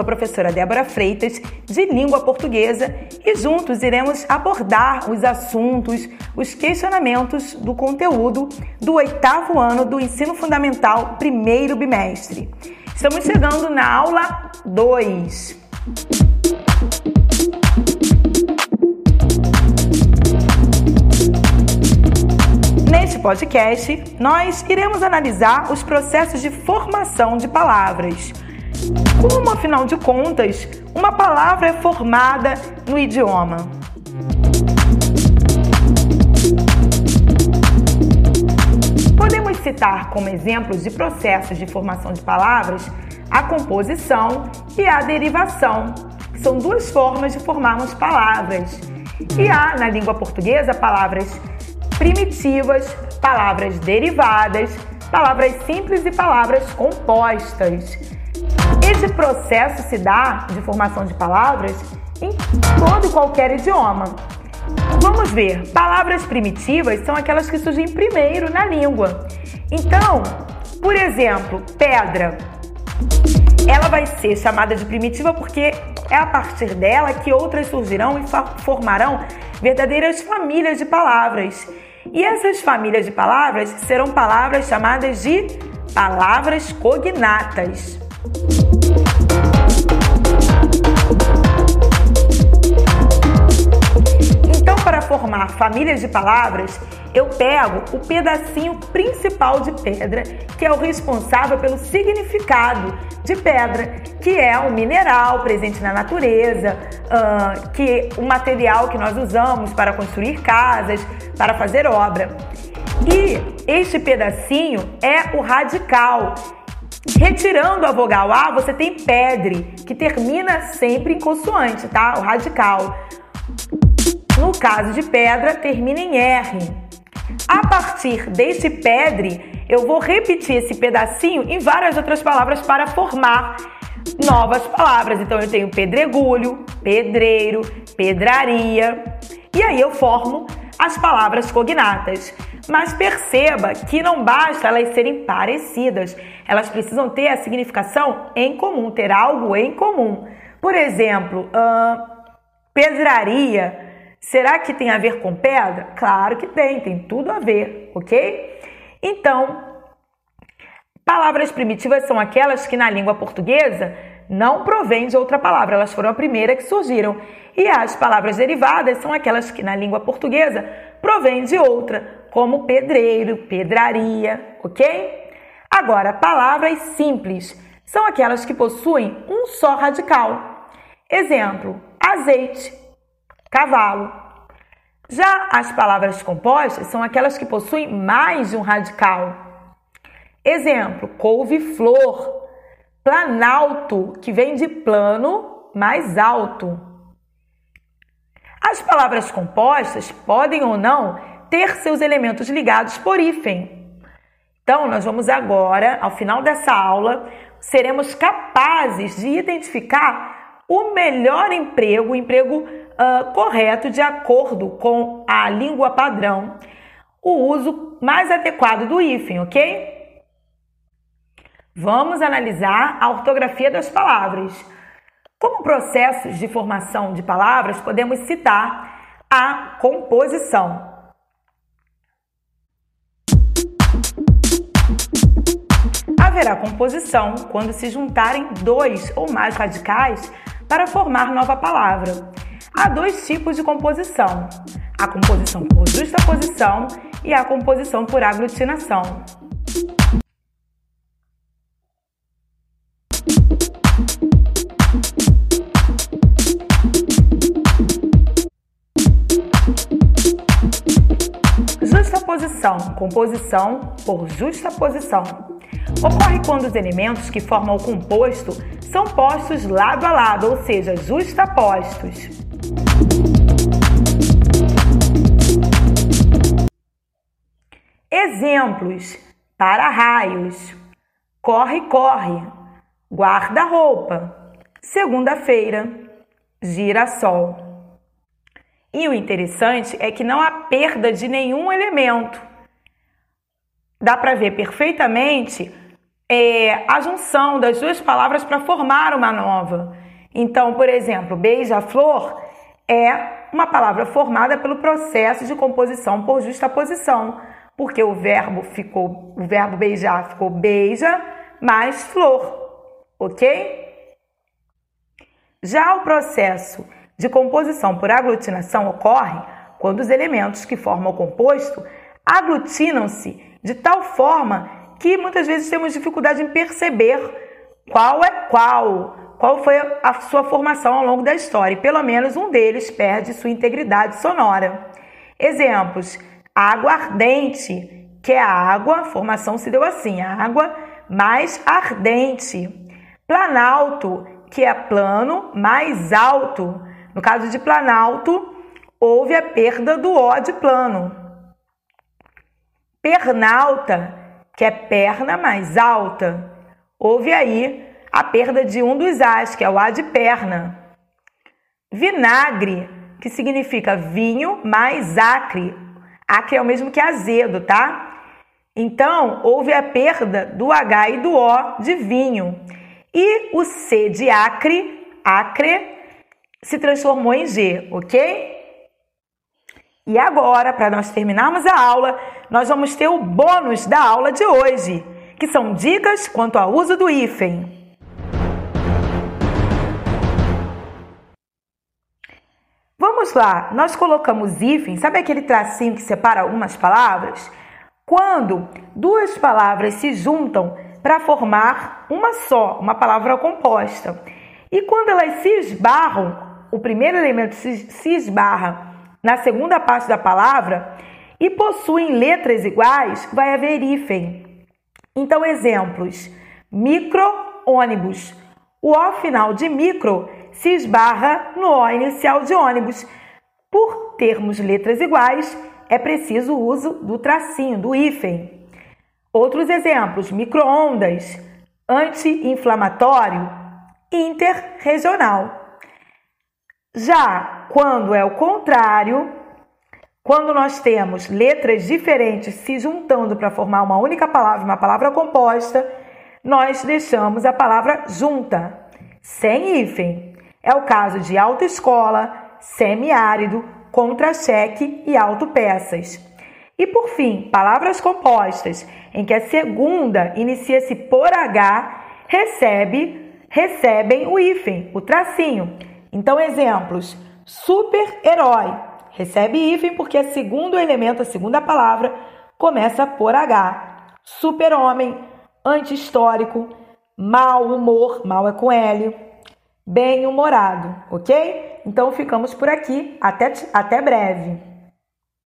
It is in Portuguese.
sou a professora Débora Freitas, de língua portuguesa, e juntos iremos abordar os assuntos, os questionamentos do conteúdo do oitavo ano do ensino fundamental, primeiro bimestre. Estamos chegando na aula 2. Neste podcast, nós iremos analisar os processos de formação de palavras. Como, afinal de contas, uma palavra é formada no idioma? Podemos citar como exemplos de processos de formação de palavras a composição e a derivação, que são duas formas de formarmos palavras. E há, na língua portuguesa, palavras primitivas, palavras derivadas, palavras simples e palavras compostas. Esse processo se dá de formação de palavras em todo e qualquer idioma. Vamos ver, palavras primitivas são aquelas que surgem primeiro na língua. Então, por exemplo, pedra. Ela vai ser chamada de primitiva porque é a partir dela que outras surgirão e formarão verdadeiras famílias de palavras. E essas famílias de palavras serão palavras chamadas de palavras cognatas. Formar famílias de palavras, eu pego o pedacinho principal de pedra, que é o responsável pelo significado de pedra, que é um mineral presente na natureza, uh, que o material que nós usamos para construir casas, para fazer obra. E este pedacinho é o radical. Retirando a vogal A, você tem pedre, que termina sempre em consoante, tá? O radical. No caso de pedra, termina em R. A partir desse pedre, eu vou repetir esse pedacinho em várias outras palavras para formar novas palavras. Então eu tenho pedregulho, pedreiro, pedraria. E aí eu formo as palavras cognatas. Mas perceba que não basta elas serem parecidas, elas precisam ter a significação em comum, ter algo em comum. Por exemplo, uh, pedraria Será que tem a ver com pedra? Claro que tem, tem tudo a ver, ok? Então, palavras primitivas são aquelas que na língua portuguesa não provêm de outra palavra, elas foram a primeira que surgiram. E as palavras derivadas são aquelas que na língua portuguesa provêm de outra, como pedreiro, pedraria, ok? Agora, palavras simples são aquelas que possuem um só radical. Exemplo: azeite, cavalo. Já as palavras compostas são aquelas que possuem mais de um radical. Exemplo: couve-flor, planalto, que vem de plano mais alto. As palavras compostas podem ou não ter seus elementos ligados por hífen. Então, nós vamos agora, ao final dessa aula, seremos capazes de identificar o melhor emprego, o emprego uh, correto de acordo com a língua padrão, o uso mais adequado do hífen, ok? Vamos analisar a ortografia das palavras. Como processos de formação de palavras, podemos citar a composição. Haverá composição quando se juntarem dois ou mais radicais para formar nova palavra. Há dois tipos de composição: a composição por justaposição e a composição por aglutinação. Justaposição, composição por justaposição. Ocorre quando os elementos que formam o composto são postos lado a lado, ou seja, justapostos. Exemplos: para-raios, corre-corre, guarda-roupa, segunda-feira, girassol. E o interessante é que não há perda de nenhum elemento. Dá para ver perfeitamente é, a junção das duas palavras para formar uma nova. Então, por exemplo, beija-flor é uma palavra formada pelo processo de composição por justaposição, porque o verbo ficou, o verbo beijar ficou beija mais flor, ok? Já o processo de composição por aglutinação ocorre quando os elementos que formam o composto aglutinam-se de tal forma que muitas vezes temos dificuldade em perceber qual é qual, qual foi a sua formação ao longo da história. E pelo menos um deles perde sua integridade sonora. Exemplos: água ardente, que é a água, a formação se deu assim, a água mais ardente. Planalto, que é plano mais alto. No caso de planalto, houve a perda do O de plano. Pernalta, que é perna mais alta. Houve aí a perda de um dos As, que é o A de perna. Vinagre, que significa vinho mais acre. Acre é o mesmo que azedo, tá? Então, houve a perda do H e do O de vinho. E o C de acre, acre, se transformou em G, ok? E agora, para nós terminarmos a aula, nós vamos ter o bônus da aula de hoje, que são dicas quanto ao uso do hífen. Vamos lá, nós colocamos hífen, sabe aquele tracinho que separa algumas palavras? Quando duas palavras se juntam para formar uma só, uma palavra composta. E quando elas se esbarram, o primeiro elemento se, esbarra na segunda parte da palavra e possuem letras iguais, vai haver hífen. Então, exemplos: micro-ônibus. O O final de micro se esbarra no O inicial de ônibus. Por termos letras iguais, é preciso o uso do tracinho, do hífen. Outros exemplos: microondas, anti-inflamatório, interregional. Já quando é o contrário, quando nós temos letras diferentes se juntando para formar uma única palavra, uma palavra composta, nós deixamos a palavra junta, sem hífen. É o caso de autoescola, semiárido, contra-cheque e autopeças. E por fim, palavras compostas em que a segunda inicia-se por H, recebe, recebem o hífen, o tracinho. Então, exemplos: super-herói recebe hífen porque é segundo elemento, a segunda palavra começa por H. Super-homem, anti-histórico, mau humor, mal é com L, bem-humorado, ok? Então ficamos por aqui, até, até breve.